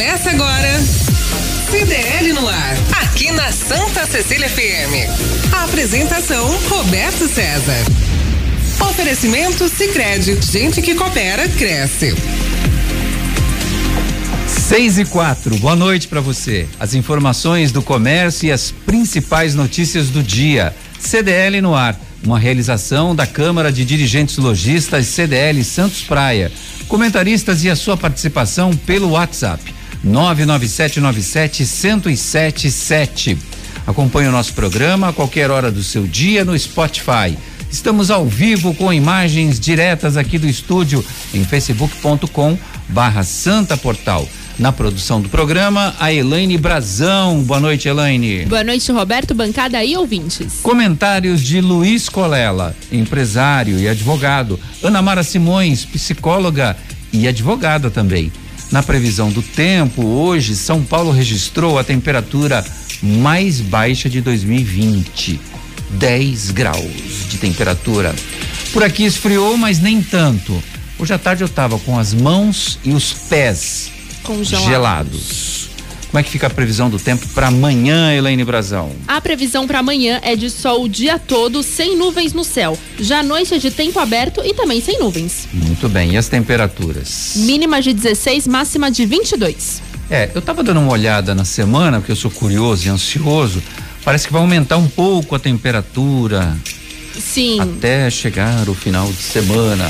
Começa agora. CDL no ar, aqui na Santa Cecília FM. A apresentação Roberto César. Oferecimento Sicredi, gente que coopera cresce. 6 e 4, boa noite para você. As informações do comércio e as principais notícias do dia. CDL no ar, uma realização da Câmara de Dirigentes Logistas CDL Santos Praia. Comentaristas e a sua participação pelo WhatsApp 99797 Acompanhe o nosso programa a qualquer hora do seu dia no Spotify. Estamos ao vivo com imagens diretas aqui do estúdio em facebook.com barra Santa Portal. Na produção do programa, a Elaine Brazão. Boa noite, Elaine. Boa noite, Roberto, bancada e ouvintes. Comentários de Luiz Colela, empresário e advogado. Ana Mara Simões, psicóloga e advogada também. Na previsão do tempo, hoje, São Paulo registrou a temperatura mais baixa de 2020. 10 graus de temperatura. Por aqui esfriou, mas nem tanto. Hoje à tarde eu estava com as mãos e os pés Congelados. gelados. Como é que fica a previsão do tempo para amanhã, Elaine Brazão? A previsão para amanhã é de sol o dia todo, sem nuvens no céu. Já à noite é de tempo aberto e também sem nuvens. Muito bem. E as temperaturas? Mínima de 16, máxima de 22. É, eu estava dando uma olhada na semana, porque eu sou curioso e ansioso. Parece que vai aumentar um pouco a temperatura. Sim. Até chegar o final de semana.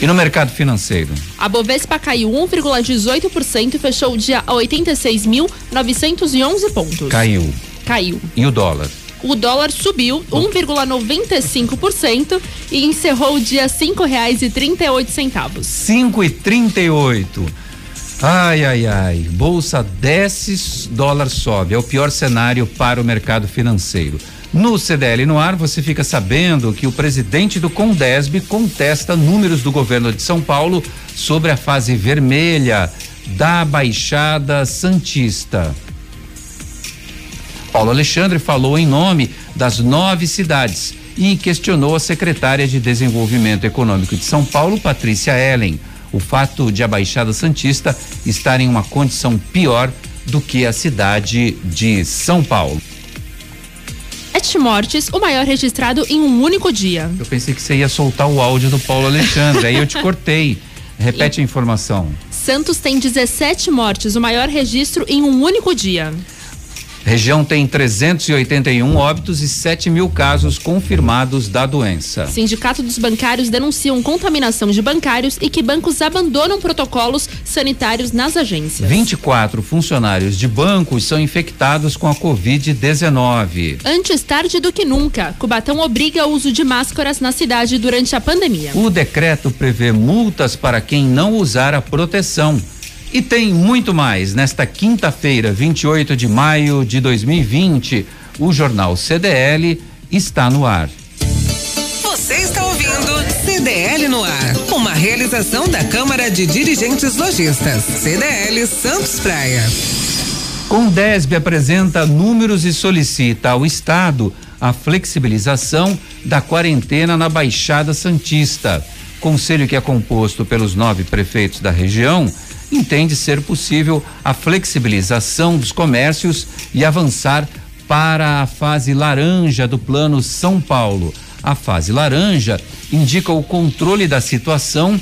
E no mercado financeiro? A Bovespa caiu 1,18% e fechou o dia a 86.911 pontos. Caiu. Caiu. E o dólar? O dólar subiu 1,95% e encerrou o dia cinco reais e trinta e oito centavos. Cinco e trinta e oito. Ai, ai, ai. Bolsa desce, dólar sobe. É o pior cenário para o mercado financeiro. No CDL no ar, você fica sabendo que o presidente do Condesb contesta números do governo de São Paulo sobre a fase vermelha da Baixada Santista. Paulo Alexandre falou em nome das nove cidades e questionou a secretária de Desenvolvimento Econômico de São Paulo, Patrícia Ellen, o fato de a Baixada Santista estar em uma condição pior do que a cidade de São Paulo sete mortes, o maior registrado em um único dia. Eu pensei que você ia soltar o áudio do Paulo Alexandre, aí eu te cortei. Repete e... a informação. Santos tem 17 mortes, o maior registro em um único dia. Região tem 381 óbitos e 7 mil casos confirmados da doença. Sindicato dos bancários denunciam contaminação de bancários e que bancos abandonam protocolos sanitários nas agências. 24 funcionários de bancos são infectados com a Covid-19. Antes tarde do que nunca, Cubatão obriga o uso de máscaras na cidade durante a pandemia. O decreto prevê multas para quem não usar a proteção. E tem muito mais. Nesta quinta-feira, 28 de maio de 2020, o jornal CDL está no ar. Você está ouvindo CDL no ar, uma realização da Câmara de Dirigentes Lojistas, CDL Santos Praia. Condesb apresenta números e solicita ao Estado a flexibilização da quarentena na Baixada Santista. Conselho que é composto pelos nove prefeitos da região entende ser possível a flexibilização dos comércios e avançar para a fase laranja do Plano São Paulo. A fase laranja indica o controle da situação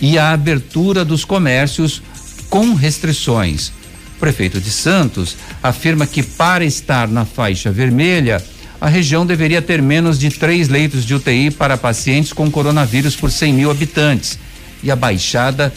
e a abertura dos comércios com restrições. O prefeito de Santos afirma que para estar na faixa vermelha, a região deveria ter menos de três leitos de UTI para pacientes com coronavírus por 100 mil habitantes e a Baixada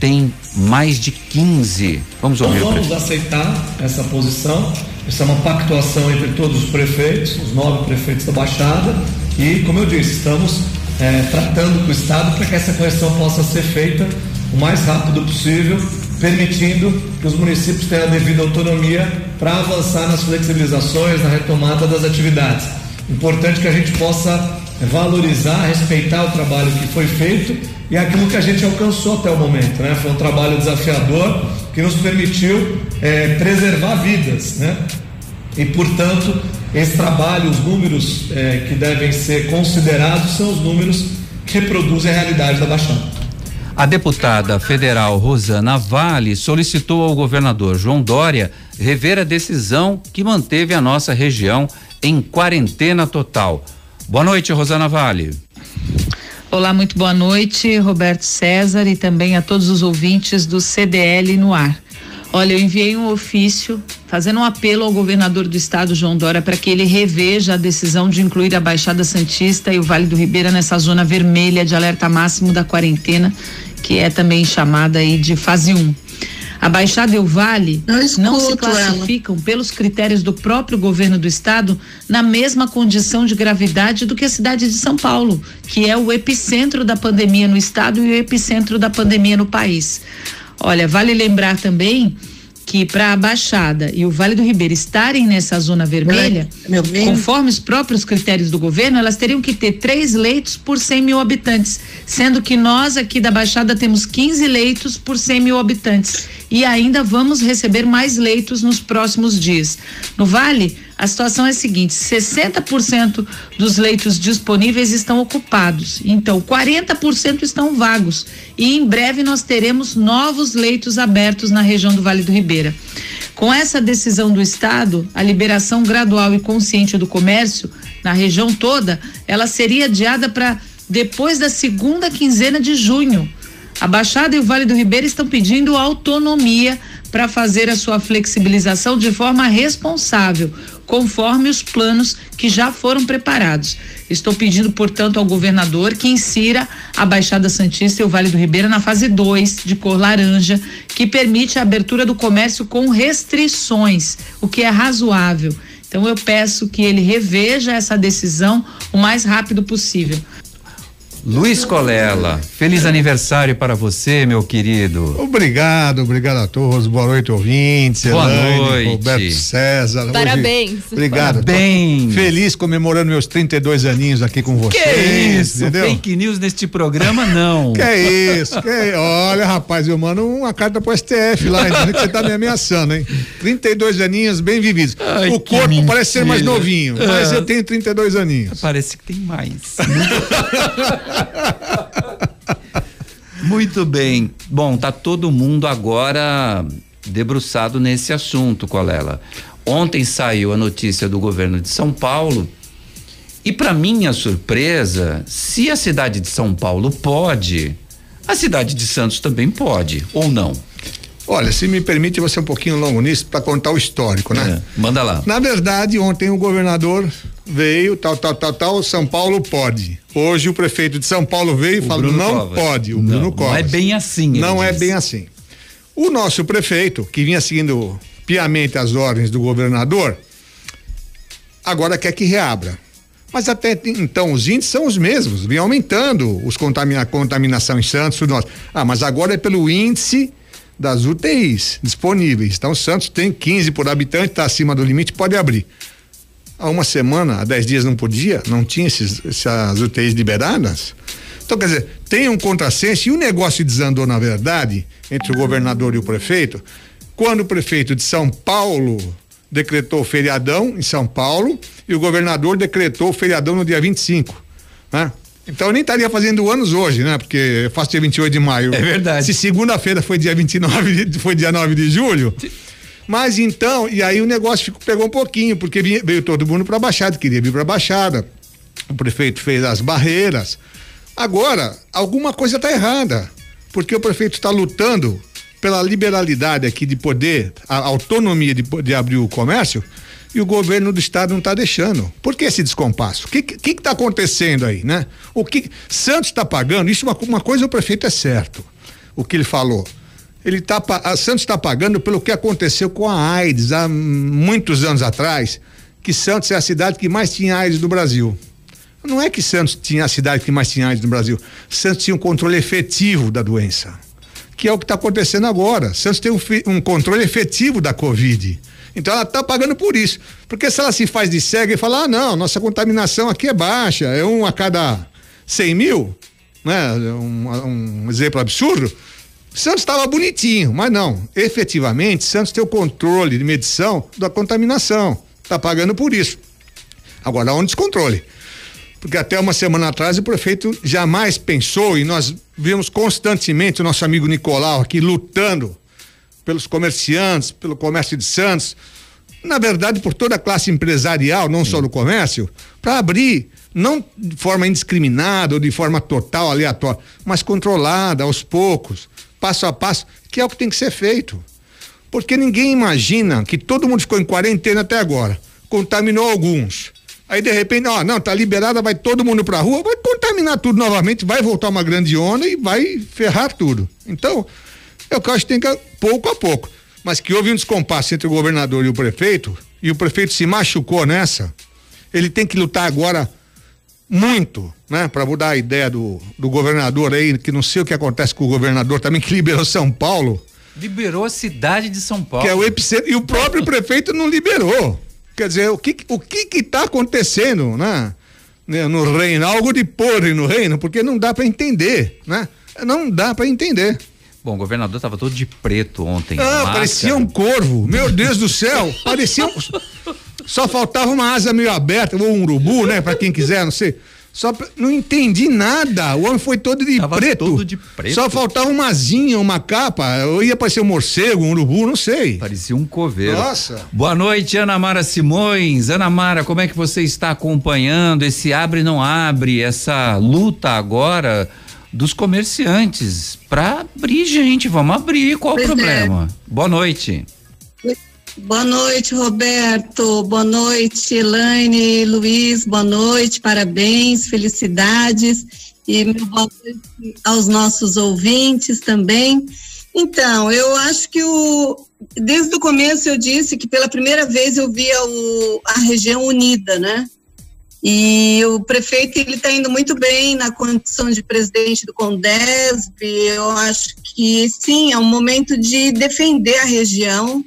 tem mais de 15. Vamos ouvir. Nós vamos aceitar essa posição. Essa é uma pactuação entre todos os prefeitos, os nove prefeitos da Baixada, e, como eu disse, estamos é, tratando com o Estado para que essa correção possa ser feita o mais rápido possível permitindo que os municípios tenham a devida autonomia para avançar nas flexibilizações, na retomada das atividades. Importante que a gente possa valorizar, respeitar o trabalho que foi feito e aquilo que a gente alcançou até o momento. Né? Foi um trabalho desafiador que nos permitiu é, preservar vidas. Né? E, portanto, esse trabalho, os números é, que devem ser considerados são os números que reproduzem a realidade da Baixada. A deputada federal Rosana Vale solicitou ao governador João Dória rever a decisão que manteve a nossa região em quarentena total. Boa noite, Rosana Vale. Olá, muito boa noite, Roberto César e também a todos os ouvintes do CDL no ar. Olha, eu enviei um ofício fazendo um apelo ao governador do estado, João Dória, para que ele reveja a decisão de incluir a Baixada Santista e o Vale do Ribeira nessa zona vermelha de alerta máximo da quarentena, que é também chamada aí de fase 1. Um. A Baixada e o Vale não se classificam ela. pelos critérios do próprio governo do estado na mesma condição de gravidade do que a cidade de São Paulo, que é o epicentro da pandemia no estado e o epicentro da pandemia no país. Olha, vale lembrar também que para a Baixada e o Vale do Ribeira estarem nessa zona vermelha, conforme os próprios critérios do governo, elas teriam que ter três leitos por 100 mil habitantes, sendo que nós aqui da Baixada temos 15 leitos por 100 mil habitantes e ainda vamos receber mais leitos nos próximos dias. No Vale, a situação é a seguinte: 60% dos leitos disponíveis estão ocupados, então 40% estão vagos. E em breve nós teremos novos leitos abertos na região do Vale do Ribeira. Com essa decisão do Estado, a liberação gradual e consciente do comércio na região toda, ela seria adiada para depois da segunda quinzena de junho. A Baixada e o Vale do Ribeira estão pedindo autonomia para fazer a sua flexibilização de forma responsável, conforme os planos que já foram preparados. Estou pedindo, portanto, ao governador que insira a Baixada Santista e o Vale do Ribeira na fase 2 de cor laranja, que permite a abertura do comércio com restrições, o que é razoável. Então eu peço que ele reveja essa decisão o mais rápido possível. Luiz Colela, feliz aniversário para você, meu querido. Obrigado, obrigado a todos. Boa noite, ouvintes. Boa Elaine, noite. Roberto César. Parabéns. Hoje, obrigado. Parabéns. Feliz comemorando meus 32 aninhos aqui com vocês. Que isso? Entendeu? Fake news neste programa, não. que é isso? Que é, olha, rapaz, eu mando uma carta pro STF lá, que você tá me ameaçando, hein? 32 aninhos bem vividos. Ai, o corpo mentira. parece ser mais novinho, mas ah. eu tenho 32 aninhos. Parece que tem mais. Muito bem. Bom, tá todo mundo agora debruçado nesse assunto, Colela. Ontem saiu a notícia do governo de São Paulo e para minha surpresa, se a cidade de São Paulo pode, a cidade de Santos também pode, ou não? Olha, se me permite, você um pouquinho longo nisso para contar o histórico, né? É, manda lá. Na verdade, ontem o governador veio, tal, tal, tal, tal, São Paulo pode. Hoje o prefeito de São Paulo veio e falou não Covas. pode, o não, Bruno Covas. Não é bem assim. Não é bem assim. O nosso prefeito, que vinha seguindo piamente as ordens do governador, agora quer que reabra. Mas até então os índices são os mesmos, vem aumentando os contamina, contaminação em Santos, tudo nosso. Ah, mas agora é pelo índice das UTIs disponíveis. Então Santos tem 15 por habitante, está acima do limite, pode abrir. Há uma semana, há 10 dias não podia, não tinha esses, essas UTIs liberadas. Então, quer dizer, tem um contrassenso e o negócio desandou, na verdade, entre o governador e o prefeito, quando o prefeito de São Paulo decretou feriadão em São Paulo e o governador decretou feriadão no dia 25. Né? Então eu nem estaria fazendo anos hoje, né? Porque eu faço dia 28 de maio. É verdade. Se segunda-feira foi dia 29, de, foi dia 9 de julho. Mas então, e aí o negócio ficou, pegou um pouquinho, porque veio, veio todo mundo para a Baixada, queria vir para a Baixada. O prefeito fez as barreiras. Agora, alguma coisa está errada, porque o prefeito está lutando pela liberalidade aqui de poder, a autonomia de poder abrir o comércio, e o governo do estado não está deixando. Por que esse descompasso? O que está acontecendo aí, né? O que Santos está pagando? Isso uma, uma coisa o prefeito é certo. O que ele falou, ele tá a Santos está pagando pelo que aconteceu com a AIDS há muitos anos atrás, que Santos é a cidade que mais tinha AIDS do Brasil. Não é que Santos tinha a cidade que mais tinha AIDS no Brasil. Santos tinha um controle efetivo da doença que é o que está acontecendo agora. Santos tem um, um, controle efetivo da Covid. Então ela está pagando por isso. Porque se ela se faz de cega e fala, ah, não, nossa contaminação aqui é baixa, é um a cada 100 mil, né? Um, um exemplo absurdo. Santos estava bonitinho, mas não. Efetivamente, Santos tem o controle de medição da contaminação. Está pagando por isso. Agora há um descontrole. Porque até uma semana atrás o prefeito jamais pensou e nós vimos constantemente o nosso amigo Nicolau aqui lutando pelos comerciantes, pelo comércio de Santos, na verdade por toda a classe empresarial, não Sim. só do comércio, para abrir não de forma indiscriminada ou de forma total aleatória, mas controlada aos poucos, passo a passo, que é o que tem que ser feito. Porque ninguém imagina que todo mundo ficou em quarentena até agora, contaminou alguns. Aí de repente, ó, não, tá liberada, vai todo mundo pra rua, vai contaminar tudo novamente, vai voltar uma grande onda e vai ferrar tudo. Então, é o que eu acho que tem que pouco a pouco. Mas que houve um descompasso entre o governador e o prefeito, e o prefeito se machucou nessa, ele tem que lutar agora muito, né, para mudar a ideia do, do governador aí, que não sei o que acontece com o governador também, que liberou São Paulo. Liberou a cidade de São Paulo. Que é o epicentro, e o próprio prefeito não liberou. Quer dizer, o que o que que tá acontecendo, né? né no reino, algo de podre no reino, porque não dá para entender, né? Não dá para entender. Bom, o governador estava todo de preto ontem. Ah, máscara. parecia um corvo. Meu Deus do céu, parecia um... Só faltava uma asa meio aberta, ou um urubu, né? Para quem quiser, não sei. Só pra... não entendi nada. O homem foi todo de Tava preto. Todo de preto. Só faltava uma asinha, uma capa. Eu ia parecer um morcego, um urubu, não sei. Parecia um coveiro. Nossa. Boa noite, Ana Mara Simões. Ana Mara, como é que você está acompanhando esse abre não abre, essa luta agora? Dos comerciantes para abrir, gente. Vamos abrir, qual pois o é. problema? É. Boa noite. Boa noite, Roberto. Boa noite, Elaine, Luiz. Boa noite, parabéns, felicidades. E meu boa noite aos nossos ouvintes também. Então, eu acho que o, desde o começo eu disse que pela primeira vez eu via o, a região unida, né? E o prefeito ele está indo muito bem na condição de presidente do Condesb. Eu acho que sim, é um momento de defender a região.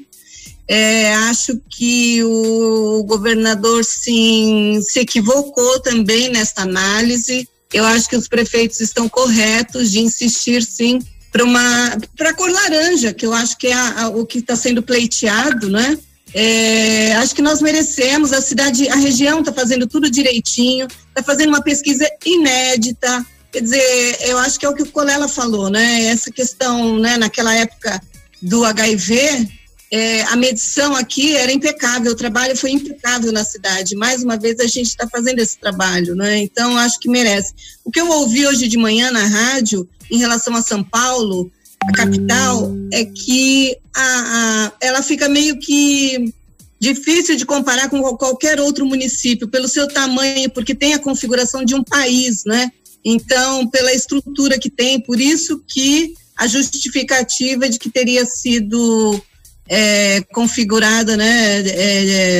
É, acho que o governador sim se equivocou também nesta análise. Eu acho que os prefeitos estão corretos de insistir sim para uma para a cor laranja, que eu acho que é a, a, o que está sendo pleiteado, né? É, acho que nós merecemos, a cidade, a região está fazendo tudo direitinho, está fazendo uma pesquisa inédita. Quer dizer, eu acho que é o que o Colela falou, né? Essa questão, né, naquela época do HIV, é, a medição aqui era impecável, o trabalho foi impecável na cidade. Mais uma vez a gente está fazendo esse trabalho, né? Então acho que merece. O que eu ouvi hoje de manhã na rádio em relação a São Paulo, a capital, é que a, a, ela fica meio que difícil de comparar com qualquer outro município pelo seu tamanho, porque tem a configuração de um país, né? Então, pela estrutura que tem, por isso que a justificativa de que teria sido é, configurada, né, é,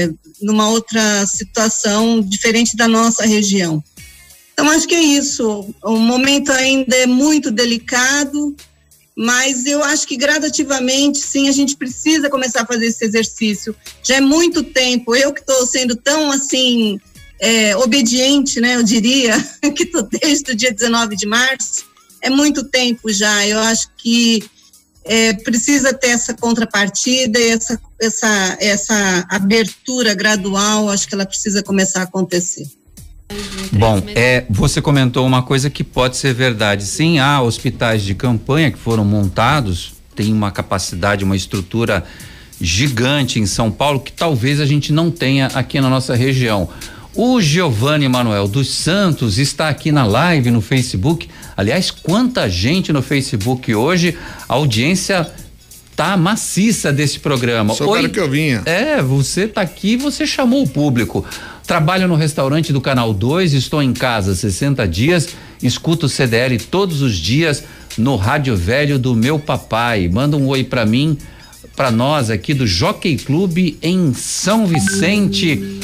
é, numa outra situação diferente da nossa região. Então, acho que é isso. O momento ainda é muito delicado, mas eu acho que gradativamente, sim, a gente precisa começar a fazer esse exercício. Já é muito tempo, eu que estou sendo tão assim, é, obediente, né, eu diria, que estou desde o dia 19 de março, é muito tempo já. Eu acho que é, precisa ter essa contrapartida e essa, essa, essa abertura gradual, acho que ela precisa começar a acontecer. Bom, é, você comentou uma coisa que pode ser verdade. Sim, há hospitais de campanha que foram montados, tem uma capacidade, uma estrutura gigante em São Paulo que talvez a gente não tenha aqui na nossa região. O Giovanni Manuel dos Santos está aqui na live no Facebook. Aliás, quanta gente no Facebook hoje, audiência tá maciça desse programa. Só Oi, que eu vinha. É, você tá aqui, você chamou o público. Trabalho no restaurante do Canal 2, estou em casa 60 dias, escuto o CDL todos os dias no rádio velho do meu papai. Manda um oi para mim, para nós aqui do Jockey Clube em São Vicente.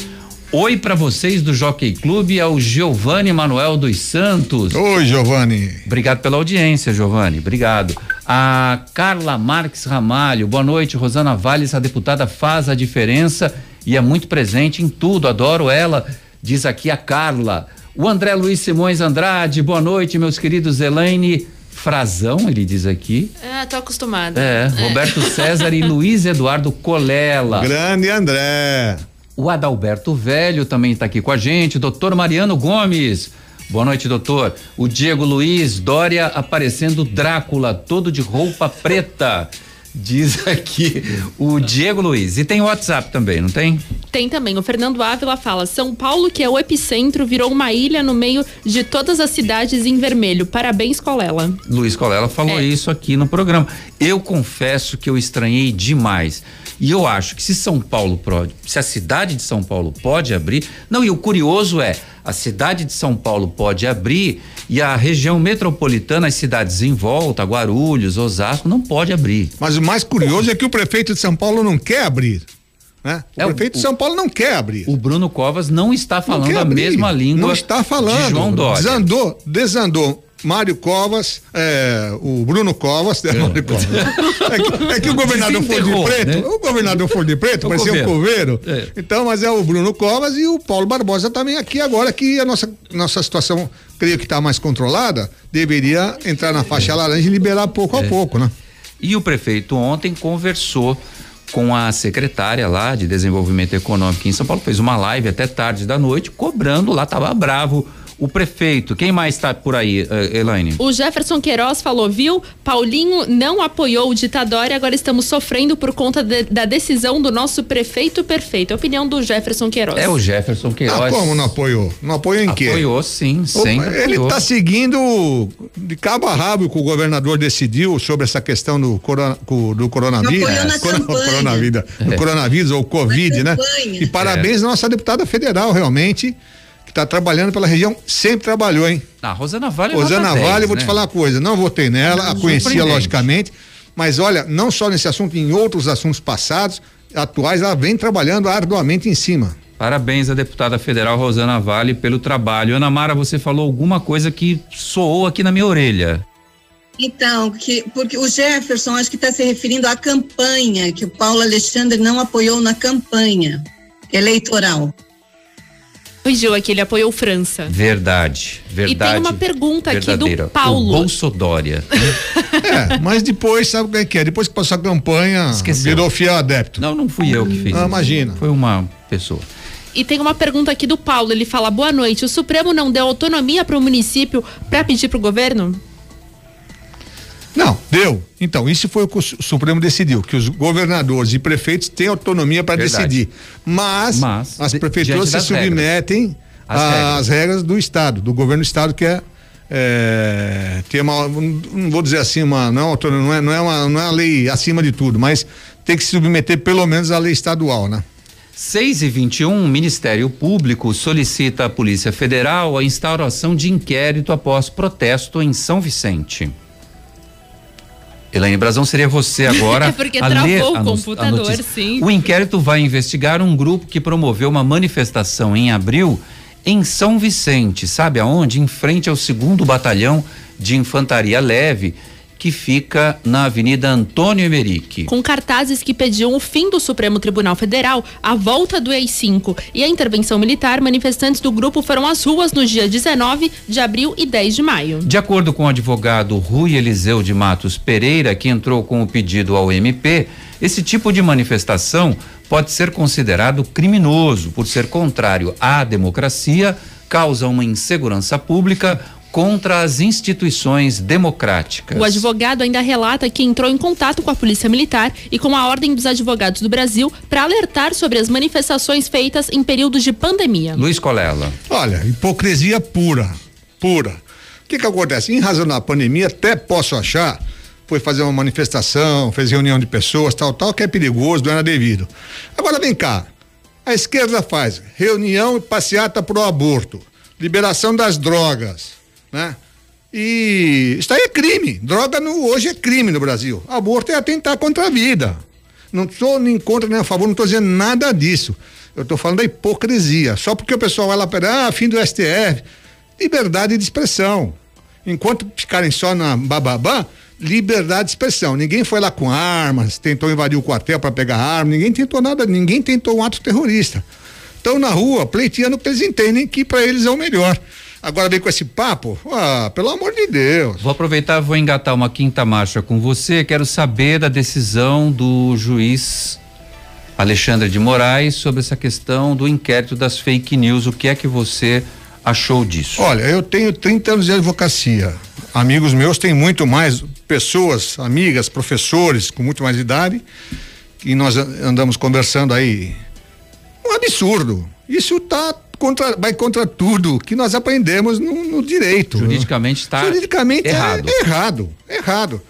Oi para vocês do Jockey Clube, é o Giovanni Manuel dos Santos. Oi, Giovanni. Obrigado pela audiência, Giovanni. Obrigado. A Carla Marques Ramalho, boa noite. Rosana Valles, a deputada faz a diferença e é muito presente em tudo. Adoro ela, diz aqui a Carla. O André Luiz Simões Andrade, boa noite, meus queridos Elaine Frazão, ele diz aqui. É, tô acostumada. É, Roberto César e Luiz Eduardo Colela. Grande André. O Adalberto Velho também está aqui com a gente. Doutor Mariano Gomes. Boa noite, doutor. O Diego Luiz Dória aparecendo Drácula, todo de roupa preta. Diz aqui o Diego Luiz. E tem WhatsApp também, não tem? Tem também. O Fernando Ávila fala: São Paulo, que é o epicentro, virou uma ilha no meio de todas as cidades em vermelho. Parabéns, Colela. Luiz Colela falou É. isso aqui no programa. Eu confesso que eu estranhei demais. E eu acho que se São Paulo pode, se a cidade de São Paulo pode abrir, não, e o curioso é, a cidade de São Paulo pode abrir e a região metropolitana, as cidades em volta, Guarulhos, Osasco, não pode abrir. Mas o mais curioso é que o prefeito de São Paulo não quer abrir. Né? O É, o- prefeito de São Paulo não quer abrir. O Bruno Covas não está Não falando quer a mesma língua Não está falando. de João Dória. Desandou, desandou. Mário Covas, é, o Bruno Covas, né, Mário Covas. É que, é que o governador for de preto, né? o governador for de preto, É o parecia um coveiro. coveiro. É. Então, mas é o Bruno Covas e o Paulo Barbosa também aqui agora que a nossa, nossa situação, creio que está mais controlada, deveria entrar na faixa laranja e liberar pouco a pouco, né? E o prefeito ontem conversou com a secretária lá de desenvolvimento econômico em São Paulo, fez uma live até tarde da noite, cobrando lá, tava bravo o prefeito. Quem mais está por aí, eh, Elaine? O Jefferson Queiroz falou, viu? Paulinho não apoiou o ditador e agora estamos sofrendo por conta de- da decisão do nosso prefeito perfeito. É a opinião do Jefferson Queiroz. É o Jefferson Queiroz. Ah, como não apoiou? Não apoiou em quê? Apoiou sim, sempre ele está seguindo de cabo a rabo o que o governador decidiu sobre essa questão do, corona, co- do coronavírus. Apoiou na Corona- campanha. coronavírus, do coronavírus ou Covid, né? E parabéns à nossa deputada federal, realmente, está trabalhando pela região, sempre trabalhou, hein? Ah, Rosana Vale é Rosana nota 10, Vale, vou né? te falar uma coisa, não votei nela, a conhecia logicamente, mas olha, não só nesse assunto, em outros assuntos passados, atuais, ela vem trabalhando arduamente em cima. Parabéns à deputada federal Rosana Vale pelo trabalho. Ana Mara, você falou alguma coisa que soou aqui na minha orelha. Então, que, porque o Jefferson acho que está se referindo à campanha, que o Paulo Alexandre não apoiou na campanha eleitoral. Corrigiu aqui, ele apoiou França. Verdade, verdade. E tem uma pergunta aqui do. Paulo. O Bolsodória. É, mas depois, sabe o que é que é? Depois que passou a campanha, Esqueceu. virou fiel adepto. Não, não fui eu que fiz Ah, isso. imagina. Foi uma pessoa. E tem uma pergunta aqui do Paulo. Ele fala: boa noite. O Supremo não deu autonomia para o município para pedir para o governo? Não, deu. Então, isso foi o que o Su- Supremo decidiu, que os governadores e prefeitos têm autonomia para decidir. Mas, Mas, as prefeituras se submetem Às às regras. do Estado, do governo do Estado, que é. é tem uma, não vou dizer assim, uma, não, é não, é, não, é uma, não é uma lei acima de tudo, mas tem que se submeter pelo menos à lei estadual, né? 6 e 21 o Ministério Público solicita à Polícia Federal a instauração de inquérito após protesto em São Vicente. Elaine Brazão, seria você agora. É porque a travou ler o a no- a computador, sim. O inquérito vai investigar um grupo que promoveu uma manifestação em abril em São Vicente, sabe aonde? Em frente ao segundo batalhão de infantaria leve, que fica na Avenida Antônio Emerick. Com cartazes que pediam o fim do Supremo Tribunal Federal, a volta do EI-5 e a intervenção militar, manifestantes do grupo foram às ruas no dia 19 de abril e 10 de maio. De acordo com o advogado Rui Eliseu de Matos Pereira, que entrou com o pedido ao MP, esse tipo de manifestação pode ser considerado criminoso por ser contrário à democracia, causa uma insegurança pública contra as instituições democráticas. O advogado ainda relata que entrou em contato com a Polícia Militar e com a Ordem dos Advogados do Brasil para alertar sobre as manifestações feitas em períodos de pandemia. Luiz Colela. Olha, hipocrisia pura, pura. O que que acontece? Em razão da pandemia, até posso achar, foi fazer uma manifestação, fez reunião de pessoas, tal, tal, que é perigoso, não era devido. Agora vem cá, a esquerda faz reunião e passeata pro aborto, liberação das drogas, né? E isso aí é crime. Droga no, hoje é crime no Brasil. Aborto é atentar contra a vida. Não estou nem contra nem a favor, não estou dizendo nada disso. Eu estou falando da hipocrisia. Só porque o pessoal vai lá para ah, fim do STF. Liberdade de expressão. Enquanto ficarem só na bababá, liberdade de expressão. Ninguém foi lá com armas, tentou invadir o quartel para pegar arma, ninguém tentou nada, ninguém tentou um ato terrorista. Estão na rua pleiteando que eles entendem que para eles é o melhor. Agora vem com esse papo, ah, pelo amor de Deus. Vou aproveitar, vou engatar uma quinta marcha com você. Quero saber da decisão do juiz Alexandre de Moraes sobre essa questão do inquérito das fake news. O que é que você achou disso? Olha, eu tenho 30 anos de advocacia. Amigos meus têm muito mais pessoas, amigas, professores com muito mais idade, e nós andamos conversando aí. Um absurdo. Isso tá contra, vai contra tudo que nós aprendemos no, no direito. Juridicamente está Juridicamente errado. É errado, errado.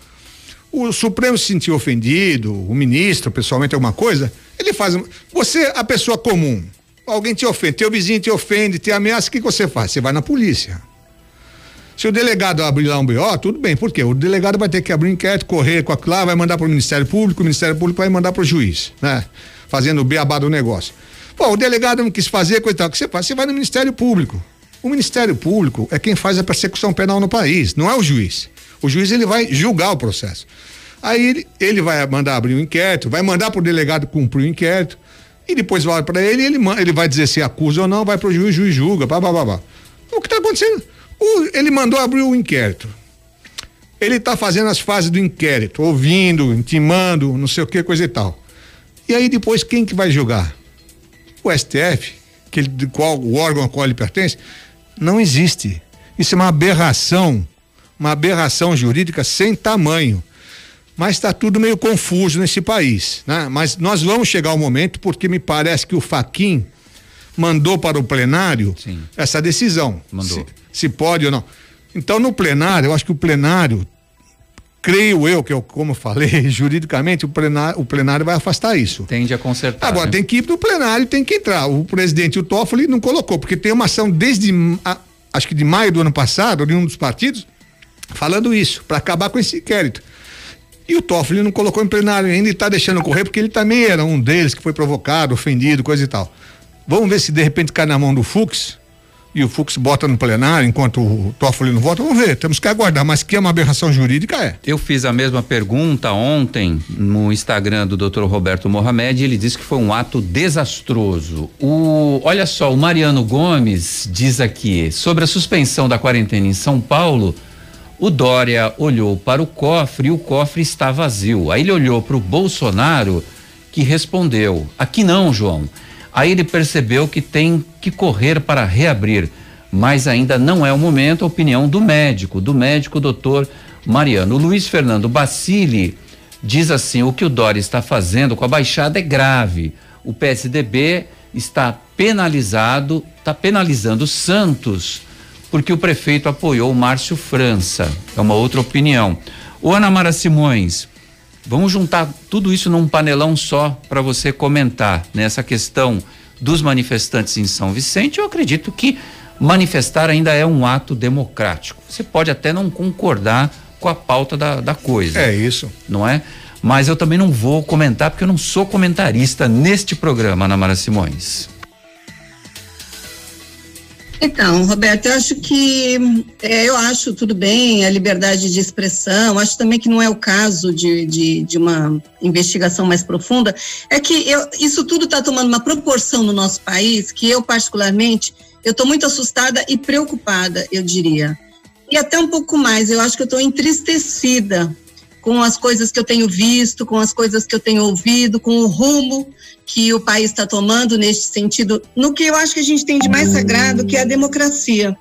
O Supremo se sentiu ofendido, o ministro, pessoalmente, alguma coisa, ele faz. Você, a pessoa comum, alguém te ofende, teu vizinho te ofende, te ameaça, o que, que você faz? Você vai na polícia. Se o delegado abrir lá um BO, tudo bem, por quê? O delegado vai ter que abrir um inquérito, correr com aquilo lá, vai mandar para o Ministério Público, o Ministério Público vai mandar para o juiz, né? Fazendo o beabá do negócio. Pô, o delegado não quis fazer, coisa tal, o que você faz? Você vai no Ministério Público. O Ministério Público é quem faz a persecução penal no país, não é o juiz. O juiz ele vai julgar o processo. Aí ele, ele vai mandar abrir um inquérito, vai mandar para o delegado cumprir o inquérito, e depois vai para ele, ele, ele vai dizer se acusa ou não, vai para o juiz, o juiz julga, blá, blá, blá, blá. O que está acontecendo? O, ele mandou abrir o inquérito. Ele está fazendo as fases do inquérito, ouvindo, intimando, não sei o que, coisa e tal. E aí depois quem que vai julgar? O STF, que ele, de qual o órgão ao qual ele pertence, não existe. Isso é uma aberração, uma aberração jurídica sem tamanho mas está tudo meio confuso nesse país, né? Mas nós vamos chegar ao momento porque me parece que o Faquin mandou para o plenário Sim. essa decisão. Mandou. Se, se, pode ou não. Então no plenário, eu acho que o plenário creio eu que eu como falei juridicamente o plenário, o plenário vai afastar isso. Tende a consertar. Agora né? tem que ir pro plenário, tem que entrar. O presidente o Toffoli não colocou porque tem uma ação desde a, acho que de maio do ano passado de um dos partidos falando isso para acabar com esse inquérito. E o Toffoli não colocou em plenário ainda e está deixando correr, porque ele também era um deles que foi provocado, ofendido, coisa e tal. Vamos ver se de repente cai na mão do Fux e o Fux bota no plenário enquanto o Toffoli não vota. Vamos ver, temos que aguardar, mas que é uma aberração jurídica é. Eu fiz a mesma pergunta ontem no Instagram do Dr. Roberto Mohamed ele disse que foi um ato desastroso. O, olha só, o Mariano Gomes diz aqui sobre a suspensão da quarentena em São Paulo. O Dória olhou para o cofre e o cofre está vazio. Aí ele olhou para o Bolsonaro, que respondeu: Aqui não, João. Aí ele percebeu que tem que correr para reabrir, mas ainda não é o momento. A opinião do médico, do médico doutor Mariano. O Luiz Fernando Bacilli diz assim: o que o Dória está fazendo com a Baixada é grave. O PSDB está penalizado, está penalizando Santos porque o prefeito apoiou o Márcio França. É uma outra opinião. O Ana Mara Simões, vamos juntar tudo isso num panelão só para você comentar nessa questão dos manifestantes em São Vicente. Eu acredito que manifestar ainda é um ato democrático. Você pode até não concordar com a pauta da, da coisa. É isso. Não é? Mas eu também não vou comentar porque eu não sou comentarista neste programa, Ana Mara Simões. Então, Roberto, eu acho que é, eu acho tudo bem a liberdade de expressão, acho também que não é o caso de, de, de uma investigação mais profunda, é que eu, isso tudo está tomando uma proporção no nosso país que eu, particularmente, eu estou muito assustada e preocupada, eu diria. E até um pouco mais, eu acho que eu estou entristecida com as coisas que eu tenho visto, com as coisas que eu tenho ouvido, com o rumo que o país está tomando neste sentido, no que eu acho que a gente tem de mais sagrado, que é a democracia.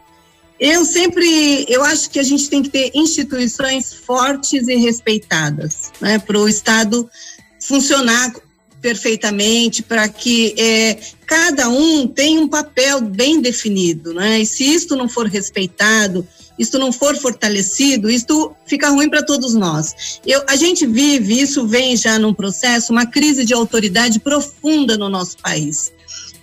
Eu sempre, eu acho que a gente tem que ter instituições fortes e respeitadas, né, para o Estado funcionar perfeitamente, para que é, cada um tenha um papel bem definido, né? E se isto não for respeitado, isto não for fortalecido, isto fica ruim para todos nós. Eu, a gente vive, isso vem já num processo, uma crise de autoridade profunda no nosso país.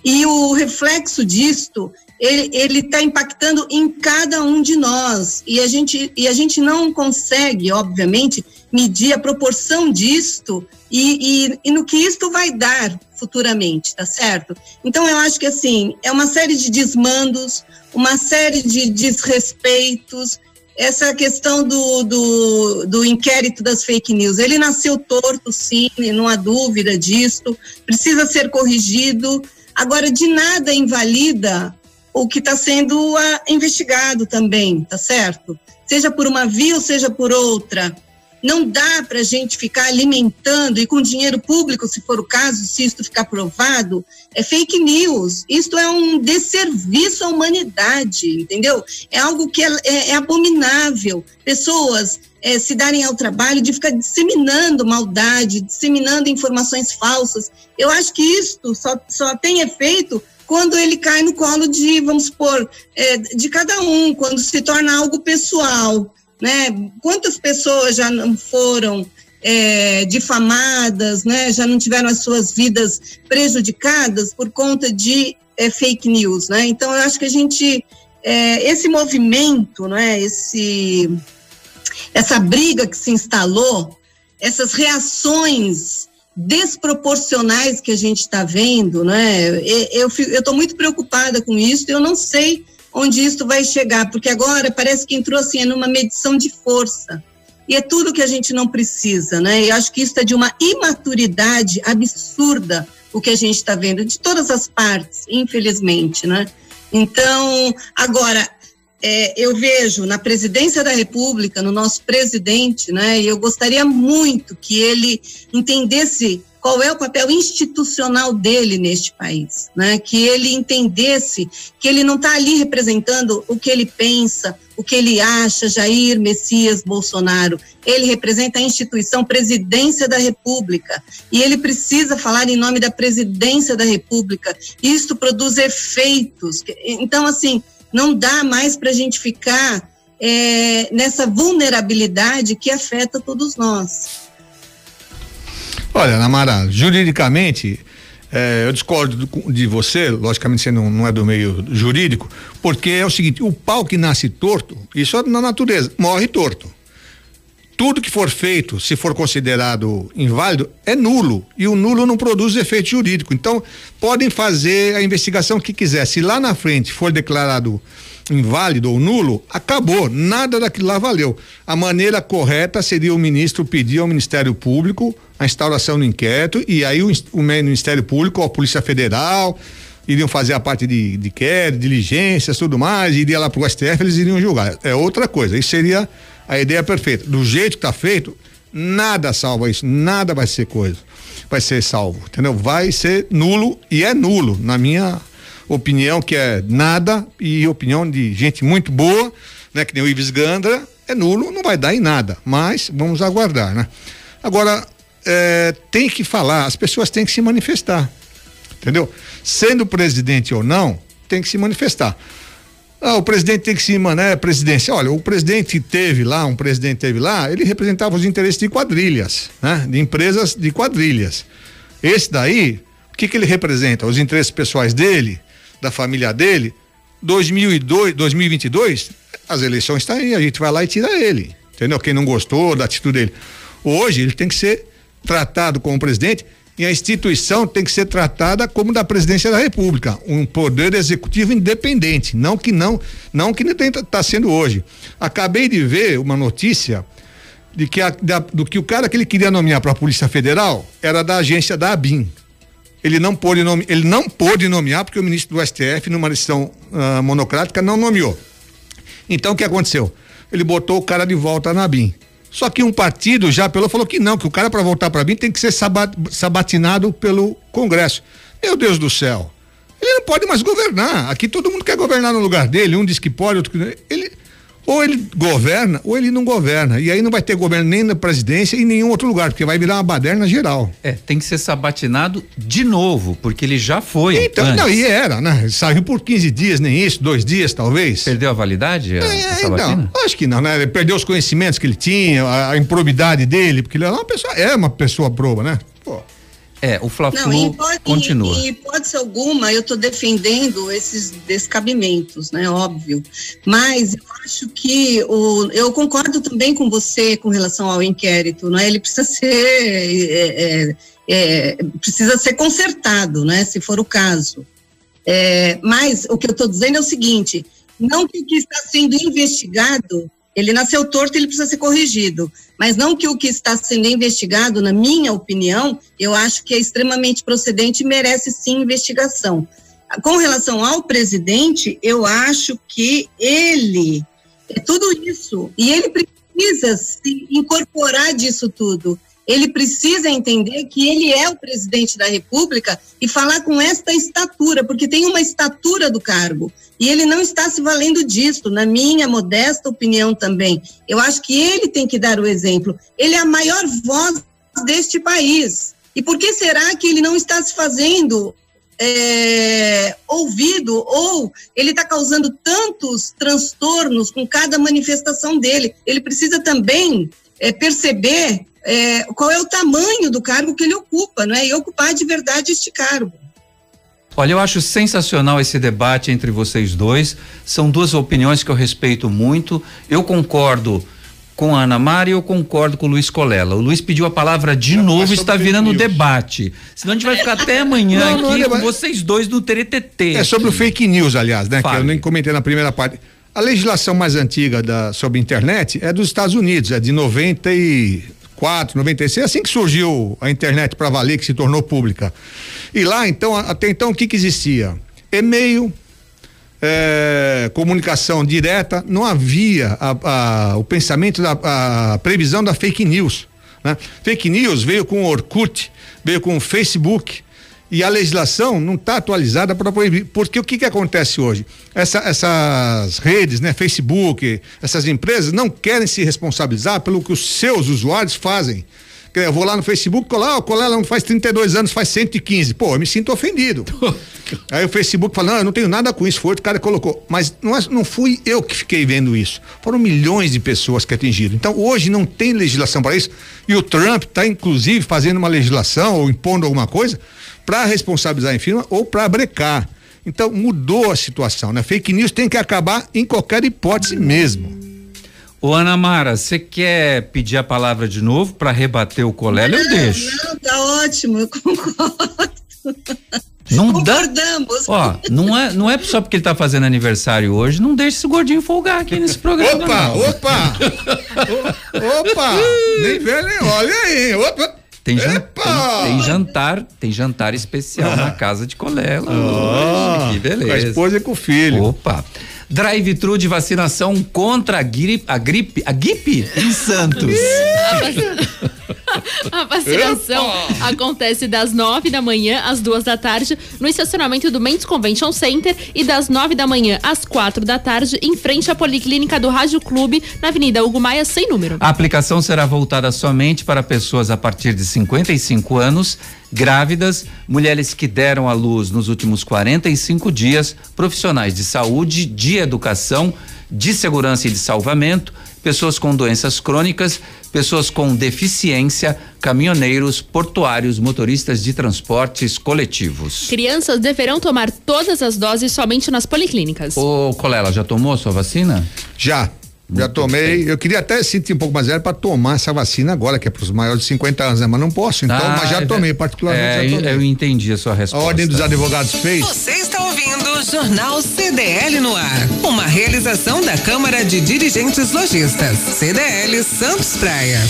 E o reflexo disto, ele está impactando em cada um de nós. E a, gente, e a gente não consegue, obviamente, medir a proporção disto e, e, e no que isto vai dar futuramente, tá certo? Então eu acho que assim, é uma série de desmandos, uma série de desrespeitos essa questão do, do, do, inquérito das fake news. Ele nasceu torto, sim, não há dúvida disso, precisa ser corrigido. Agora, de nada invalida o que está sendo ah, investigado também, tá certo? Seja por uma via ou seja por outra. Não dá para a gente ficar alimentando e com dinheiro público, se for o caso, se isso ficar provado, é fake news. Isto é um desserviço à humanidade, entendeu? É algo que é, é, é abominável. Pessoas é, se darem ao trabalho de ficar disseminando maldade, disseminando informações falsas. Eu acho que isto só, só tem efeito quando ele cai no colo de, vamos supor, é, de cada um, quando se torna algo pessoal né? Quantas pessoas já não foram é, difamadas, né? Já não tiveram as suas vidas prejudicadas por conta de é, fake news, né? Então eu acho que a gente é, esse movimento, né? Esse essa briga que se instalou, essas reações desproporcionais que a gente está vendo, né? Eu estou muito preocupada com isso. Eu não sei onde isso vai chegar, porque agora parece que entrou assim numa medição de força. E é tudo que a gente não precisa, né? E acho que isso é de uma imaturidade absurda o que a gente está vendo, de todas as partes, infelizmente, né? Então, agora, é, eu vejo na presidência da República, no nosso presidente, né? E eu gostaria muito que ele entendesse qual é o papel institucional dele neste país, né? Que ele entendesse que ele não está ali representando o que ele pensa, o que ele acha, Jair Messias Bolsonaro. Ele representa a instituição Presidência da República e ele precisa falar em nome da Presidência da República. Isto produz efeitos. Então, assim, não dá mais para a gente ficar é, nessa vulnerabilidade que afeta todos nós. Olha, Namara, juridicamente, é, eu discordo de você, logicamente você não, não, é do meio jurídico, porque é o seguinte: o pau que nasce torto, isso é na natureza, morre torto. Tudo que for feito, se for considerado inválido, é nulo. E o nulo não produz efeito jurídico. Então, podem fazer a investigação que quiser. Se lá na frente for declarado inválido ou nulo, acabou, nada daquilo lá valeu. A maneira correta seria o ministro pedir ao Ministério Público a instauração do inquérito e aí o, o Ministério Público, a Polícia Federal, iriam fazer a parte de, de diligências, tudo mais, iria lá pro STF, eles iriam julgar. É outra coisa. Isso seria a ideia perfeita. Do jeito que está feito, nada salva isso, nada vai ser coisa, vai ser salvo, entendeu? Vai ser nulo e é nulo, na minha opinião que é nada e opinião de gente muito boa, né? Que nem o Ives Gandra, é nulo, não vai dar em nada, mas vamos aguardar, né? Agora, é, tem que falar, as pessoas têm que se manifestar, entendeu? Sendo presidente ou não, tem que se manifestar. Ah, o presidente tem que se, né, presidência. Olha, o presidente teve lá, um presidente teve lá, ele representava os interesses de quadrilhas, né? De empresas de quadrilhas. Esse daí, o que que ele representa? Os interesses pessoais dele, da família dele, 2002, 2022, as eleições estão tá aí, a gente vai lá e tira ele, entendeu? Quem não gostou da atitude dele. Hoje ele tem que ser tratado como presidente e a instituição tem que ser tratada como da presidência da República, um poder executivo independente, não que não, não que está sendo hoje. Acabei de ver uma notícia de que a, da, do que o cara que ele queria nomear para a Polícia Federal era da agência da ABIN, ele não pôde nome, ele não pôde nomear porque o ministro do STF numa decisão uh, monocrática não nomeou. Então o que aconteceu? Ele botou o cara de volta na BIM. Só que um partido já pelo falou que não, que o cara para voltar para BIM tem que ser sabat, sabatinado pelo Congresso. Meu Deus do céu. Ele não pode mais governar. Aqui todo mundo quer governar no lugar dele, um diz que pode, outro que ele ou ele governa ou ele não governa. E aí não vai ter governo nem na presidência e em nenhum outro lugar, porque vai virar uma baderna geral. É, tem que ser sabatinado de novo, porque ele já foi. Então, antes. não, e era, né? Saiu por 15 dias, nem isso, dois dias talvez. Perdeu a validade? A, é, a então, acho que não, né? Ele perdeu os conhecimentos que ele tinha, a, a improbidade dele, porque ele é uma pessoa, é uma pessoa proba, né? É, o Fla-Flu continua. Em hipótese alguma, eu estou defendendo esses descabimentos, né? Óbvio. Mas eu acho que o, eu concordo também com você com relação ao inquérito, né? Ele precisa ser é, é, é, precisa ser consertado, né? Se for o caso. É, mas o que eu estou dizendo é o seguinte: não que o que está sendo investigado Ele nasceu torto, ele precisa ser corrigido. Mas não que o que está sendo investigado, na minha opinião, eu acho que é extremamente procedente e merece sim investigação. Com relação ao presidente, eu acho que ele é tudo isso e ele precisa se incorporar disso tudo. Ele precisa entender que ele é o presidente da República e falar com esta estatura, porque tem uma estatura do cargo. E ele não está se valendo disso, na minha modesta opinião também. Eu acho que ele tem que dar o exemplo. Ele é a maior voz deste país. E por que será que ele não está se fazendo é, ouvido ou ele está causando tantos transtornos com cada manifestação dele? Ele precisa também é, perceber é, qual é o tamanho do cargo que ele ocupa, não é? E ocupar de verdade este cargo. Olha, eu acho sensacional esse debate entre vocês dois. São duas opiniões que eu respeito muito. Eu concordo com a Ana Mara e eu concordo com o Luiz Colela. O Luiz pediu a palavra de novo e está virando news. debate. Senão a gente vai ficar até amanhã não, aqui não, com vocês dois no TTT. É sobre o fake news, aliás, né? Fale. Que eu nem comentei na primeira parte. A legislação mais antiga da, sobre internet é dos Estados Unidos, é de 94, 96, é assim que surgiu a internet para valer, que se tornou pública. E lá, então, até então, o que que existia? E-mail, é, comunicação direta, não havia a, a, o pensamento da a previsão da fake news. Né? Fake news veio com o Orkut, veio com o Facebook e a legislação não está atualizada para proibir. Porque o que, que acontece hoje? Essa, essas redes, né, Facebook, essas empresas não querem se responsabilizar pelo que os seus usuários fazem. Eu vou lá no Facebook, colar, o Colela não faz 32 anos, faz 115. Pô, eu me sinto ofendido. Aí o Facebook fala, não, eu não tenho nada com isso, foi outro cara colocou. Mas não, é, não fui eu que fiquei vendo isso. Foram milhões de pessoas que atingiram. Então hoje não tem legislação para isso. E o Trump está, inclusive, fazendo uma legislação ou impondo alguma coisa para responsabilizar a firma ou para brecar. Então mudou a situação, né? Fake news tem que acabar em qualquer hipótese mesmo. Ô Ana Mara, você quer pedir a palavra de novo para rebater o Colela? Eu deixo. Não, tá ótimo, eu concordo. Não Concordamos. Dá, ó, não é, não é só porque ele tá fazendo aniversário hoje, não deixe esse gordinho folgar aqui nesse programa. Opa, não. opa! opa! nem vê, nem olha aí. Opa! Tem, jan tem, tem, jantar, tem jantar especial ah. na casa de Colela. Oh, que beleza. Com a esposa e com o filho. Opa. Drive-thru de vacinação contra a gripe, a gripe, a gripe em Santos. A vacinação Epa! acontece das nove da manhã às duas da tarde no estacionamento do Mendes Convention Center e das nove da manhã às quatro da tarde em frente à Policlínica do Rádio Clube na Avenida Hugo Maia sem número. A aplicação será voltada somente para pessoas a partir de 55 anos grávidas, mulheres que deram à luz nos últimos 45 dias, profissionais de saúde, de educação, de segurança e de salvamento, pessoas com doenças crônicas, pessoas com deficiência, caminhoneiros, portuários, motoristas de transportes coletivos. Crianças deverão tomar todas as doses somente nas policlínicas. Ô, Colela, já tomou sua vacina? Já. Já tomei, eu queria até sentir um pouco mais velho para tomar essa vacina agora, que é para os maiores de 50 anos, né? Mas não posso, então, ah, mas já é tomei, particularmente é, já tomei. Eu entendi a sua resposta. A Ordem dos Advogados fez. Você está ouvindo o Jornal CDL no ar, uma realização da Câmara de Dirigentes Lojistas, CDL Santos Praia.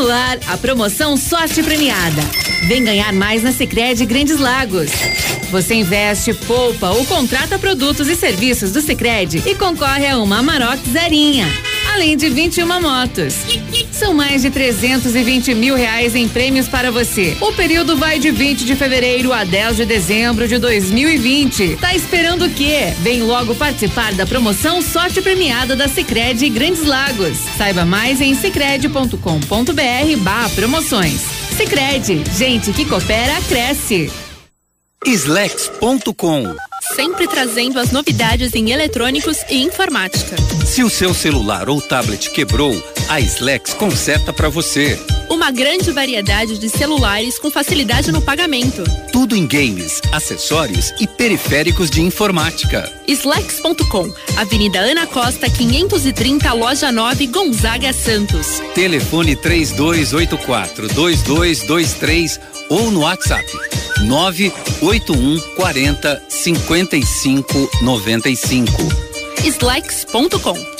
No ar a promoção Sorte Premiada. Vem ganhar mais na Sicredi Grandes Lagos. Você investe, poupa ou contrata produtos e serviços do Sicredi e concorre a uma Amarok zerinha, além de 21 motos. São mais de 320 mil reais em prêmios para você. O período vai de 20 de fevereiro a 10 de dezembro de 2020. Tá esperando o quê? Vem logo participar da promoção Sorte Premiada da Sicredi Grandes Lagos. Saiba mais em sicredi.com.br/barra promoções. Sicredi, gente que coopera cresce. Slex.com Sempre trazendo as novidades em eletrônicos e informática. Se o seu celular ou tablet quebrou, a Slex conserta para você. Uma grande variedade de celulares com facilidade no pagamento. Tudo em games, acessórios e periféricos de informática. Slex.com, Avenida Ana Costa, 530, Loja 9, Gonzaga Santos. Telefone 3284 2223 ou no WhatsApp 981 40 55 95. Slacks.com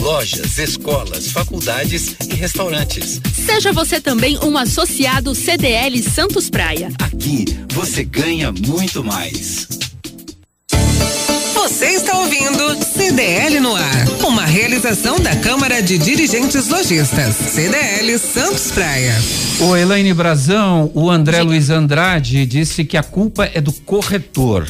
lojas, escolas, faculdades e restaurantes. Seja você também um associado CDL Santos Praia. Aqui você ganha muito mais. Você está ouvindo CDL no ar, uma realização da Câmara de Dirigentes Lojistas, CDL Santos Praia. O Elaine Brazão, o André Luiz Andrade disse que a culpa é do corretor.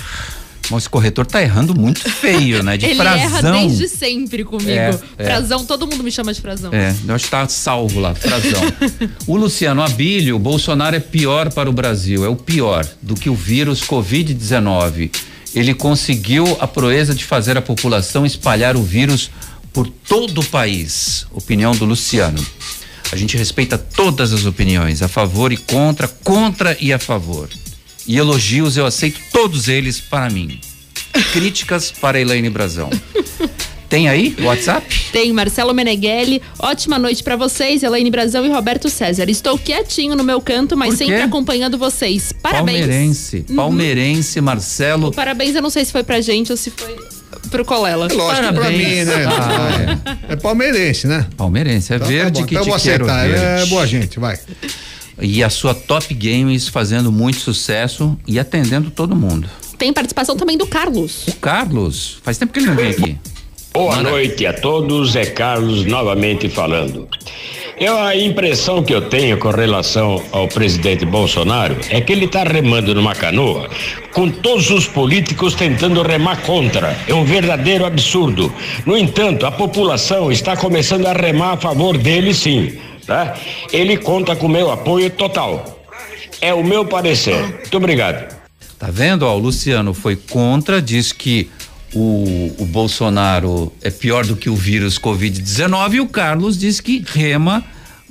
Mas esse corretor tá errando muito feio, né? De Ele frazão. erra desde sempre comigo. É, é. Todo mundo me chama de frazão. É, eu acho que tá salvo lá, frazão. o Luciano Abílio, o Bolsonaro é pior para o Brasil, é o pior do que o vírus Covid-19. Ele conseguiu a proeza de fazer a população espalhar o vírus por todo o país. Opinião do Luciano. A gente respeita todas as opiniões, a favor e contra, contra e a favor. E elogios eu aceito todos eles para mim. Críticas para Elaine Brazão. Tem aí WhatsApp? Tem Marcelo Meneghelli. Ótima noite pra vocês, Elaine Brazão e Roberto César. Estou quietinho no meu canto, mas sempre acompanhando vocês. Parabéns. Palmeirense. Uhum. Palmeirense, Marcelo. O parabéns, eu não sei se foi pra gente ou se foi pro Colela. É lógico que pra Parabéns. mim, né? Ah, é. palmeirense, né? Palmeirense, é Então tá verde bom, que então eu te vou quero aceitar. verde. É boa gente, vai. E a sua Top Games fazendo muito sucesso e atendendo todo mundo. Tem participação também do Carlos. O Carlos, faz tempo que ele não vem aqui. Boa noite a todos, é Carlos novamente falando. Eu, a impressão que eu tenho com relação ao presidente Bolsonaro é que ele está remando numa canoa com todos os políticos tentando remar contra. É um verdadeiro absurdo. No entanto, a população está começando a remar a favor dele sim. Tá? Ele conta com meu apoio total. É o meu parecer. Muito obrigado. Tá vendo? Ó, o Luciano foi contra, diz que o, o Bolsonaro é pior do que o vírus Covid-19 e o Carlos diz que rema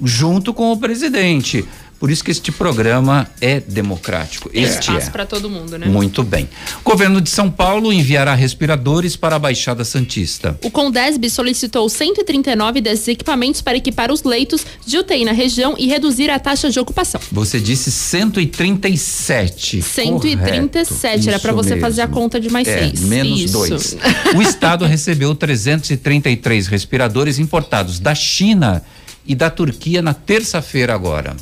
junto com o presidente. Por isso que este programa é democrático. Este Espaço é. pra todo mundo, né? Muito bem. O governo de São Paulo enviará respiradores para a Baixada Santista. O Condesb solicitou 139 desses equipamentos para equipar os leitos de UTI na região e reduzir a taxa de ocupação. Você disse 137. 137, era para você fazer a mesmo. conta de mais É, seis. Menos Isso. dois. O estado recebeu 333 respiradores importados da China e da Turquia na terça-feira agora.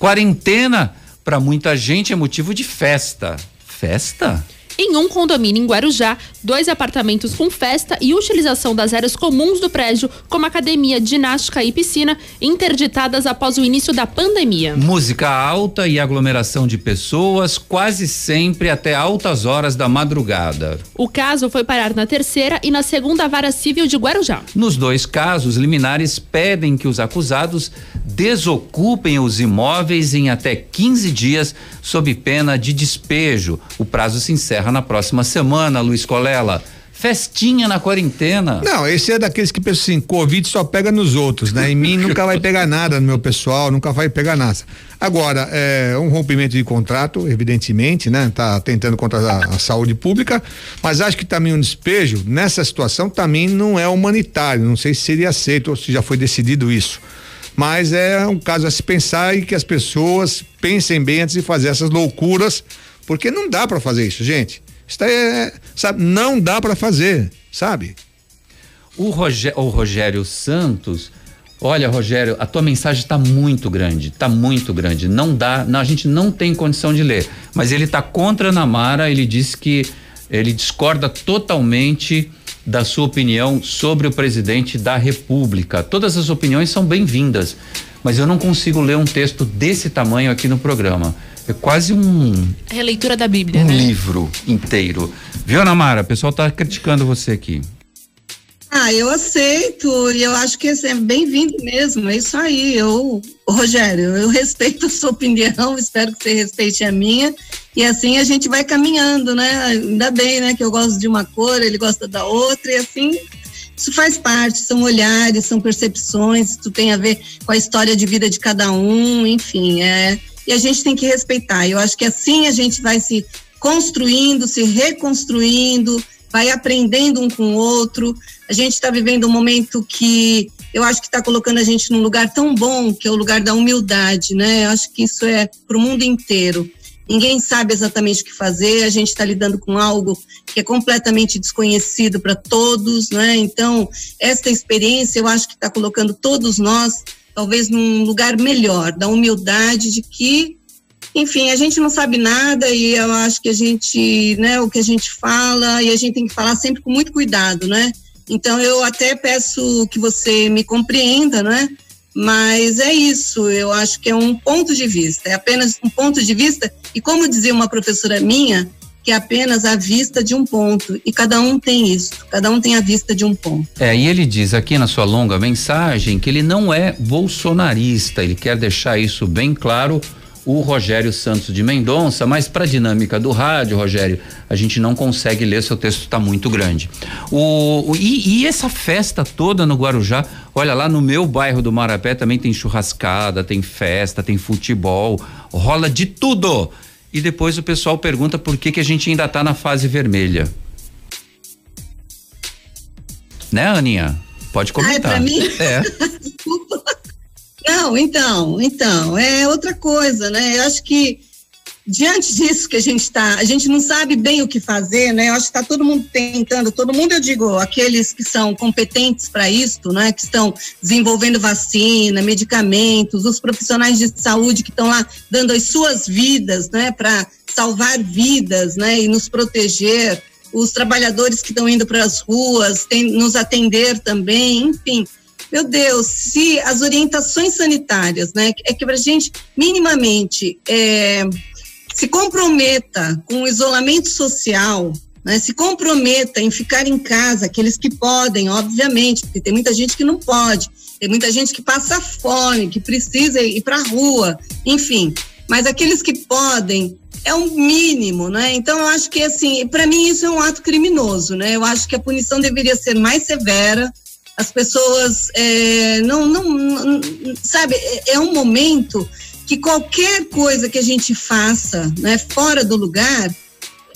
Quarentena para muita gente é motivo de festa. Festa? Em um condomínio em Guarujá, dois apartamentos com festa e utilização das áreas comuns do prédio, como academia, ginástica e piscina, interditadas após o início da pandemia. Música alta e aglomeração de pessoas, quase sempre até altas horas da madrugada. O caso foi parar na terceira e na segunda vara civil de Guarujá. Nos dois casos, liminares pedem que os acusados desocupem os imóveis em até 15 dias, sob pena de despejo. O prazo se encerra na próxima semana, Luiz Colela. Festinha na quarentena. Não, esse é daqueles que pensam assim, Covid só pega nos outros, né? Em mim nunca vai pegar nada no meu pessoal, nunca vai pegar nada. Agora, é um rompimento de contrato, evidentemente, né? Tá tentando contra a, saúde pública, mas acho que também um despejo nessa situação também não é humanitário, não sei se seria aceito ou se já foi decidido isso. Mas é um caso a se pensar e que as pessoas pensem bem antes de fazer essas loucuras, porque não dá para fazer isso, gente. Isso é, sabe, não dá para fazer, sabe? O, o Rogério Santos, olha, Rogério, a tua mensagem está muito grande, está muito grande. Não dá, não, a gente não tem condição de ler. Mas ele está contra a Namara, ele disse que ele discorda totalmente da sua opinião sobre o presidente da República. Todas as opiniões são bem-vindas, mas eu não consigo ler um texto desse tamanho aqui no programa. É quase um, Releitura da Bíblia, um né? livro inteiro. Viu, Namara? O pessoal tá criticando você aqui. Ah, eu aceito e eu acho que é bem-vindo mesmo. É isso aí. Eu, Rogério, eu respeito a sua opinião, espero que você respeite a minha. E assim a gente vai caminhando, né? Ainda bem, né? Que eu gosto de uma cor, ele gosta da outra, e assim Isso faz parte, são olhares, são percepções, isso tem a ver com a história de vida de cada um, enfim, é. E a gente tem que respeitar. Eu acho que assim a gente vai se construindo, se reconstruindo, vai aprendendo um com o outro. A gente está vivendo um momento que eu acho que está colocando a gente num lugar tão bom, que é o lugar da humildade, né? Eu acho que isso é para o mundo inteiro. Ninguém sabe exatamente o que fazer, a gente está lidando com algo que é completamente desconhecido para todos, né? Então, esta experiência eu acho que está colocando todos nós, talvez, num lugar melhor, da humildade de que enfim, a gente não sabe nada e eu acho que a gente, né, o que a gente fala e a gente tem que falar sempre com muito cuidado, né? Então eu até peço que você me compreenda, né? Mas é isso, eu acho que é um ponto de vista, é apenas um ponto de vista, e como dizia uma professora minha, que é apenas a vista de um ponto, e cada um tem isso, cada um tem a vista de um ponto. É, e ele diz aqui na sua longa mensagem que ele não é bolsonarista, ele quer deixar isso bem claro o Rogério Santos de Mendonça, mas para a dinâmica do rádio, Rogério, a gente não consegue ler, seu texto está muito grande. O, o e, e, essa festa toda no Guarujá, olha lá no meu bairro do Marapé também tem churrascada, tem festa, tem futebol, rola de tudo. E depois o pessoal pergunta por que que a gente ainda está na fase vermelha. Né, Aninha? Pode comentar. Ah, é pra mim? É. Desculpa. Não, então, então, é outra coisa, né? Eu acho que diante disso que a gente está, a gente não sabe bem o que fazer, né? Eu acho que está todo mundo tentando, todo mundo, eu digo, aqueles que são competentes para isso, né? Que estão desenvolvendo vacina, medicamentos, os profissionais de saúde que estão lá dando as suas vidas, né? Para salvar vidas, né? E nos proteger, os trabalhadores que estão indo para as ruas, tem, nos atender também, enfim meu Deus, se as orientações sanitárias, né, é que a gente minimamente é, se comprometa com o isolamento social, né, se comprometa em ficar em casa, aqueles que podem, obviamente, porque tem muita gente que não pode, tem muita gente que passa fome, que precisa ir para a rua, enfim. Mas aqueles que podem, é um mínimo, né? Então eu acho que assim, para mim isso é um ato criminoso, né? Eu acho que a punição deveria ser mais severa, as pessoas é, não, não, não, sabe, é, é um momento que qualquer coisa que a gente faça, né, fora do lugar,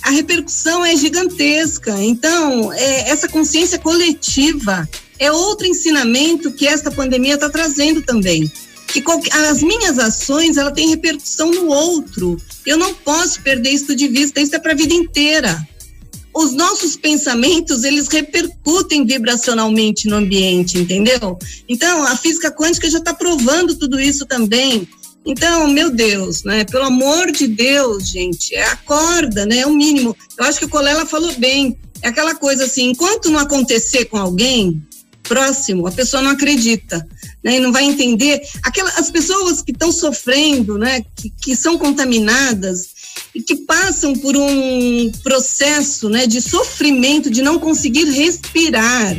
a repercussão é gigantesca. Então, é, essa consciência coletiva é outro ensinamento que esta pandemia está trazendo também. Que as minhas ações, ela tem repercussão no outro. Eu não posso perder isso de vista, isso é para a vida inteira os nossos pensamentos, eles repercutem vibracionalmente no ambiente, entendeu? Então, a física quântica já está provando tudo isso também. Então, meu Deus, né? Pelo amor de Deus, gente, é acorda, né? É o mínimo. Eu acho que o Colela falou bem. É aquela coisa assim, enquanto não acontecer com alguém próximo, a pessoa não acredita, né? E não vai entender. Aquela, as pessoas que estão sofrendo, né? Que, que são contaminadas, e que passam por um processo né, de sofrimento, de não conseguir respirar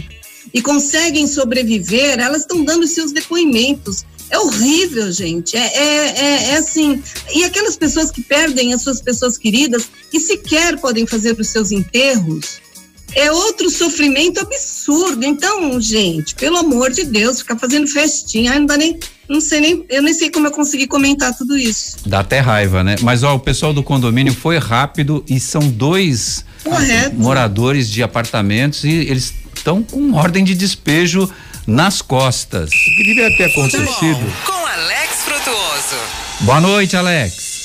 e conseguem sobreviver, elas estão dando seus depoimentos. É horrível, gente. É, é, é, é, assim. E aquelas pessoas que perdem as suas pessoas queridas e sequer podem fazer os seus enterros, é outro sofrimento absurdo. Então, gente, pelo amor de Deus, ficar fazendo festinha, não dá nem não sei nem, eu nem sei como eu consegui comentar tudo isso. Dá até raiva, né? Mas ó, o pessoal do condomínio foi rápido e são dois Correto. moradores de apartamentos e eles estão com ordem de despejo nas costas. O que devia ter acontecido? Com Alex Frutuoso. Boa noite, Alex.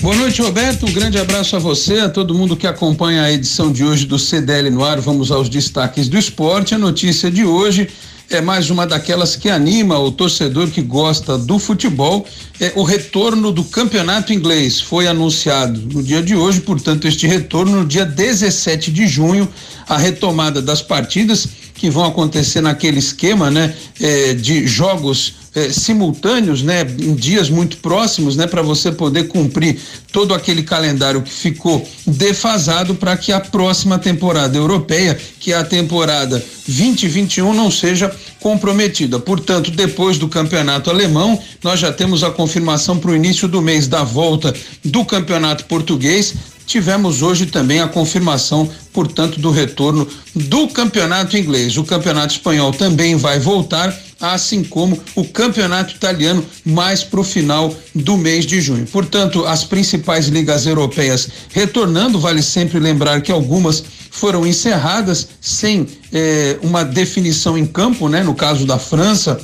Boa noite, Roberto. Um grande abraço a você, a todo mundo que acompanha a edição de hoje do CDL no ar. Vamos aos destaques do esporte. A notícia de hoje é mais uma daquelas que anima o torcedor que gosta do futebol. É o retorno do campeonato inglês. Foi anunciado no dia de hoje, portanto, este retorno no dia 17 de junho, a retomada das partidas que vão acontecer naquele esquema, né, é, de jogos é, simultâneos, né, em dias muito próximos, né, para você poder cumprir todo aquele calendário que ficou defasado para que a próxima temporada europeia, que é a temporada 2021, não seja comprometida. Portanto, depois do campeonato alemão, nós já temos a confirmação para o início do mês da volta do campeonato português tivemos hoje também a confirmação, portanto, do retorno do campeonato inglês. O campeonato espanhol também vai voltar assim como o campeonato italiano mais para o final do mês de junho. Portanto, as principais ligas europeias retornando, vale sempre lembrar que algumas foram encerradas sem eh, uma definição em campo, né? No caso da França,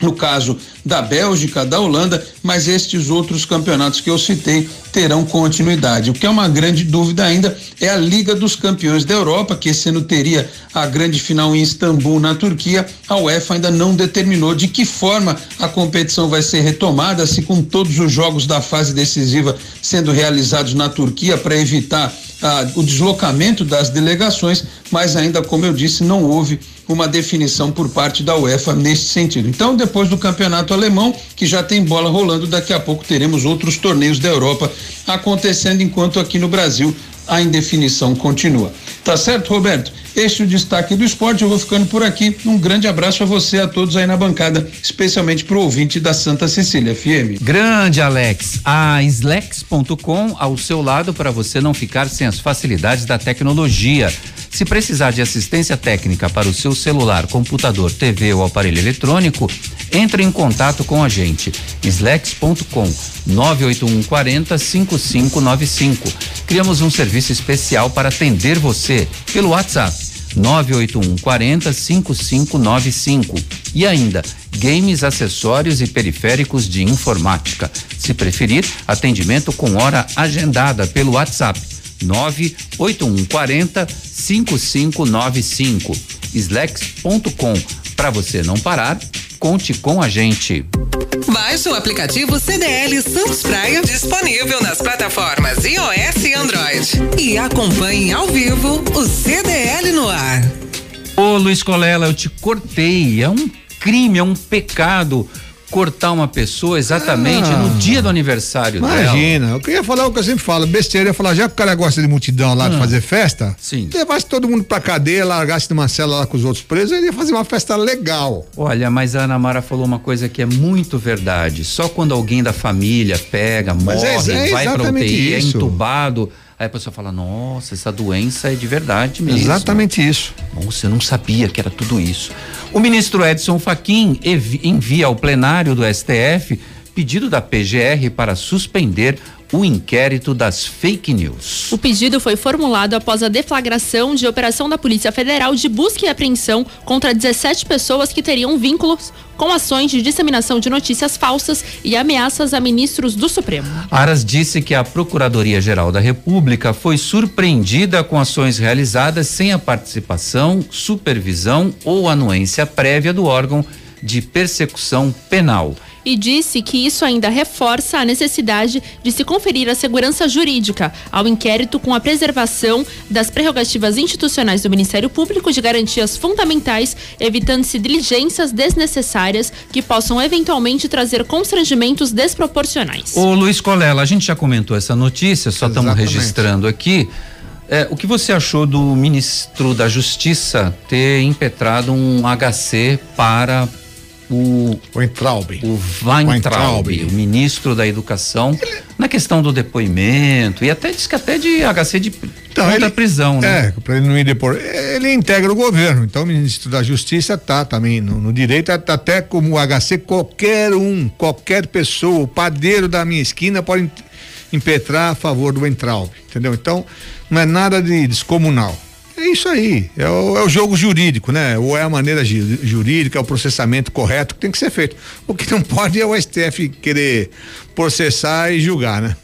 no caso da Bélgica, da Holanda, mas estes outros campeonatos que eu citei terão continuidade. O que é uma grande dúvida ainda é a Liga dos Campeões da Europa, que esse ano teria a grande final em Istambul, na Turquia. A UEFA ainda não determinou de que forma a competição vai ser retomada, se com todos os jogos da fase decisiva sendo realizados na Turquia para evitar ah, o deslocamento das delegações, mas ainda, como eu disse, não houve uma definição por parte da UEFA nesse sentido. Então, depois do campeonato alemão, que já tem bola rolando, daqui a pouco teremos outros torneios da Europa acontecendo, enquanto aqui no Brasil a indefinição continua. Tá certo, Roberto? Este é o destaque do esporte. Eu vou ficando por aqui. Um grande abraço a você, a todos aí na bancada, especialmente para o ouvinte da Santa Cecília FM. Grande Alex, a Slex.com ao seu lado para você não ficar sem as facilidades da tecnologia. Se precisar de assistência técnica para o seu celular, computador, TV ou aparelho eletrônico, entre em contato com a gente. Slex.com 98140 5595. Criamos um serviço especial para atender você pelo WhatsApp 98140 5595. E ainda, games, acessórios e periféricos de informática. Se preferir, atendimento com hora agendada pelo WhatsApp 98140 5595. Slex.com. Para você não parar, conte com a gente. Baixe o aplicativo CDL Santos Praia, disponível nas plataformas iOS e Android. E acompanhe ao vivo o CDL no ar. Ô Luiz Colela, eu te cortei. É um crime, é um pecado cortar uma pessoa exatamente ah, no dia do aniversário imagina, dela. eu queria falar o que eu sempre falo, besteira, eu ia falar, já que o cara gosta de multidão lá, de ah. fazer festa, Sim. levasse todo mundo pra cadeia, largasse numa cela lá com os outros presos, ele ia fazer uma festa legal. Olha, mas a Ana Mara falou uma coisa que é muito verdade, só quando alguém da família pega, mas é morre, é, é vai pra UTI, é isso. é entubado, Aí a pessoa fala: Nossa, essa doença é de verdade mesmo. Exatamente isso. Nossa, eu não sabia que era tudo isso. O ministro Edson Fachin envia ao plenário do STF pedido da PGR para suspender o inquérito das fake news. O pedido foi formulado após a deflagração de operação da Polícia Federal de busca e apreensão contra 17 pessoas que teriam vínculos com ações de disseminação de notícias falsas e ameaças a ministros do Supremo. Aras disse que a Procuradoria-Geral da República foi surpreendida com ações realizadas sem a participação, supervisão ou anuência prévia do órgão de persecução penal e disse que isso ainda reforça a necessidade de se conferir a segurança jurídica ao inquérito com a preservação das prerrogativas institucionais do Ministério Público de garantias fundamentais, evitando-se diligências desnecessárias que possam eventualmente trazer constrangimentos desproporcionais. Ô Luiz Colela, a gente já comentou essa notícia, só estamos registrando aqui. É, o que você achou do ministro da Justiça ter impetrado um HC para o Weintraub, o Weintraub, o ministro da Educação, ele... na questão do depoimento e até diz que até de HC de então, ele, prisão, né? É, para ele não ir depor. Ele integra o governo, então o ministro da Justiça tá também no, no direito, até como o HC, qualquer um, qualquer pessoa, o padeiro da minha esquina pode impetrar a favor do Weintraub, entendeu? Então, não é nada de descomunal. É isso aí, é o, é o, jogo jurídico, né? Ou é a maneira jurídica, é o processamento correto que tem que ser feito. O que não pode é o STF querer processar e julgar, né?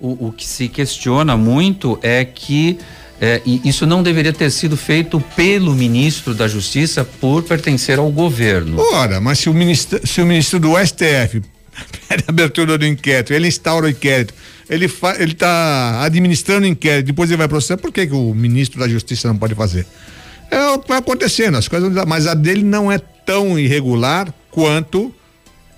O, o que se questiona muito é que é, isso não deveria ter sido feito pelo ministro da Justiça por pertencer ao governo. Ora, mas se o ministro, se o ministro do STF pede abertura do inquérito, ele instaura o inquérito ele fa, ele está administrando inquérito, depois ele vai processar, por que, que o ministro da Justiça não pode fazer? É o que vai acontecendo, as coisas, mas a dele não é tão irregular quanto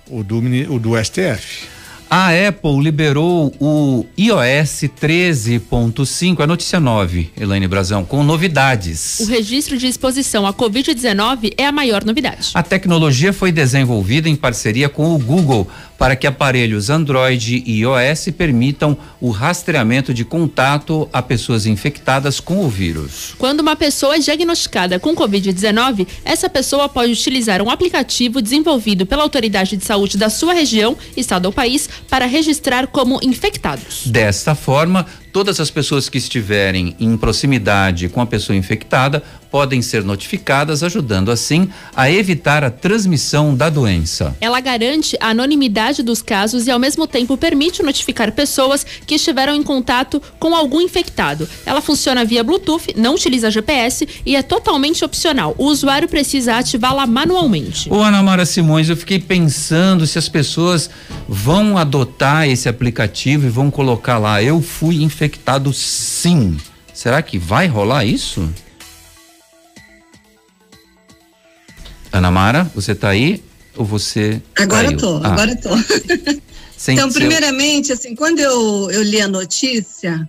o do, o do STF. A Apple liberou o iOS 13.5, a notícia 9, Elaine Brazão, com novidades. O registro de exposição à Covid-19 é a maior novidade. A tecnologia foi desenvolvida em parceria com o Google para que aparelhos Android e iOS permitam o rastreamento de contato a pessoas infectadas com o vírus. Quando uma pessoa é diagnosticada com Covid-19, essa pessoa pode utilizar um aplicativo desenvolvido pela autoridade de saúde da sua região, estado ou país, para registrar como infectados. Desta forma, todas as pessoas que estiverem em proximidade com a pessoa infectada podem ser notificadas, ajudando assim a evitar a transmissão da doença. Ela garante a anonimidade dos casos e, ao mesmo tempo, permite notificar pessoas que estiveram em contato com algum infectado. Ela funciona via Bluetooth, não utiliza GPS e é totalmente opcional. O usuário precisa ativá-la manualmente. Ô Ana Mara Simões, eu fiquei pensando se as pessoas vão adotar esse aplicativo e vão colocar lá, eu fui infectado infectado sim. Será que vai rolar isso? Ana Mara, você está aí ou você Agora eu tô, ah. agora eu tô. então, primeiramente, assim, quando eu, eu li a notícia,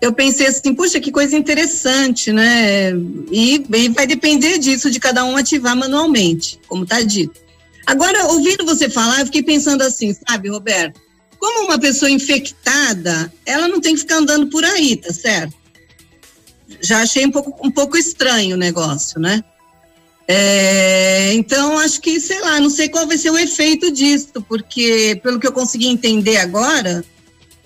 eu pensei assim, puxa, que coisa interessante, né? E, e vai depender disso, de cada um ativar manualmente, como está dito. Agora, ouvindo você falar, eu fiquei pensando assim, sabe, Roberto? Como uma pessoa infectada, ela não tem que ficar andando por aí, tá certo? Já achei um pouco, um pouco estranho o negócio, né? É, então, acho que, sei lá, não sei qual vai ser o efeito disso, porque, pelo que eu consegui entender agora,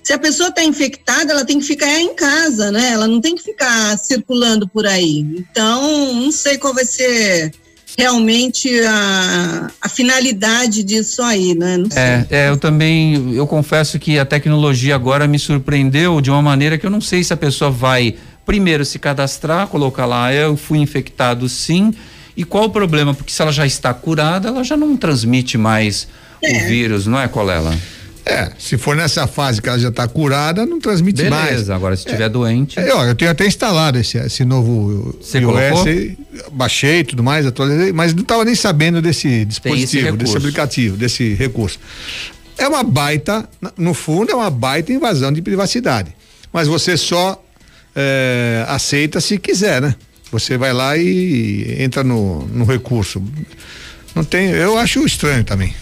se a pessoa está infectada, ela tem que ficar em casa, né? Ela não tem que ficar circulando por aí. Então, não sei qual vai ser realmente a, a finalidade disso aí, né? É, é, eu também, eu confesso que a tecnologia agora me surpreendeu de uma maneira que eu não sei se a pessoa vai primeiro se cadastrar, colocar lá, eu fui infectado sim, e qual o problema? Porque se ela já está curada, ela já não transmite mais é. o vírus, não é, Colela? É, se for nessa fase que ela já está curada, não transmite Beleza, mais. Beleza, agora se estiver é, doente. É, ó, eu tenho até instalado esse, esse novo Você iOS, colocou? baixei e tudo mais, atualizei, mas não estava nem sabendo desse dispositivo, desse aplicativo, desse recurso. É uma baita, no fundo, é uma baita invasão de privacidade. Mas você só é, aceita se quiser, né? Você vai lá e entra no, no recurso. Não tem, eu acho estranho também.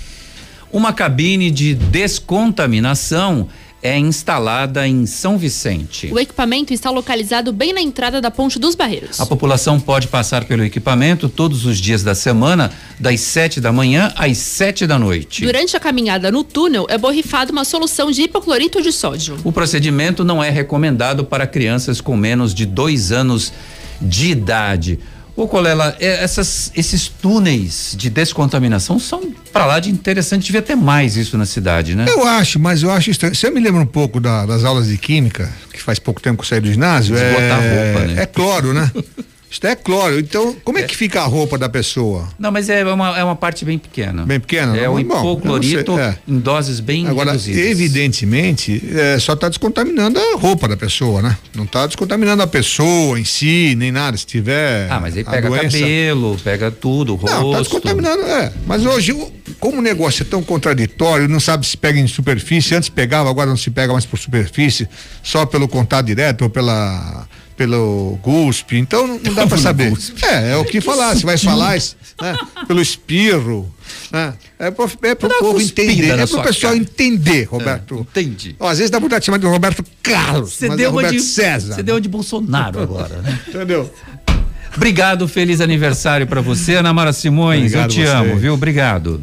Uma cabine de descontaminação é instalada em São Vicente. O equipamento está localizado bem na entrada da Ponte dos Barreiros. A população pode passar pelo equipamento todos os dias da semana, das 7 da manhã às 7 da noite. Durante a caminhada no túnel, é borrifada uma solução de hipoclorito de sódio. O procedimento não é recomendado para crianças com menos de dois anos de idade. Ô Colela, é, essas, esses túneis de descontaminação são para lá de interessante, devia ter mais isso na cidade, né? Eu acho, mas eu acho estranho. Você me lembra um pouco da, das aulas de química, que faz pouco tempo que eu saí do ginásio? É, roupa, né? é cloro, né? Isso é cloro. Então, como é, é, que fica a roupa da pessoa? Não, mas é uma, é uma parte bem pequena. Bem pequena? É o hipoclorito é. em doses bem Agora, reduzidas. evidentemente, é, só está descontaminando a roupa da pessoa, né? Não está descontaminando a pessoa em si, nem nada. Se tiver. Ah, mas aí pega doença... cabelo, pega tudo, rosto. Não, está descontaminando, é. Mas hoje, como o negócio é tão contraditório, não sabe se pega em superfície, antes pegava, agora não se pega mais por superfície, só pelo contato direto ou pela pelo GUSP, então não, não dá para saber. É, é o que falar, se vai falar né, pelo espirro, né, é para é o povo entender, é para o pessoal cara. entender, Roberto. É, entendi. Ó, às vezes dá vontade de chamar de Roberto Carlos, você deu é Roberto de, César. Você deu de Bolsonaro agora, né? Entendeu? Obrigado, feliz aniversário para você, Ana Mara Simões. Obrigado eu te você. amo, viu? Obrigado.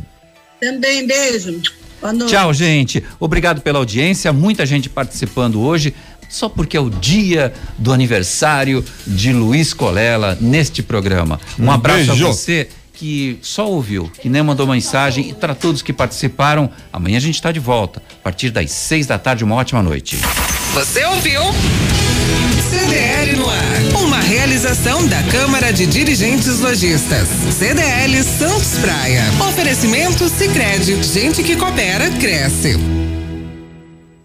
Também, beijo. Tchau, gente. Obrigado pela audiência. Muita gente participando hoje só porque é o dia do aniversário de Luiz Colela neste programa. Um, um abraço beijo. a você que só ouviu, que nem mandou mensagem e para todos que participaram. Amanhã a gente está de volta, a partir das seis da tarde. Uma ótima noite. Você ouviu? CDL no ar. Uma realização da Câmara de Dirigentes Lojistas. CDL Santos Praia. Oferecimento Sicredi. Gente que coopera cresce.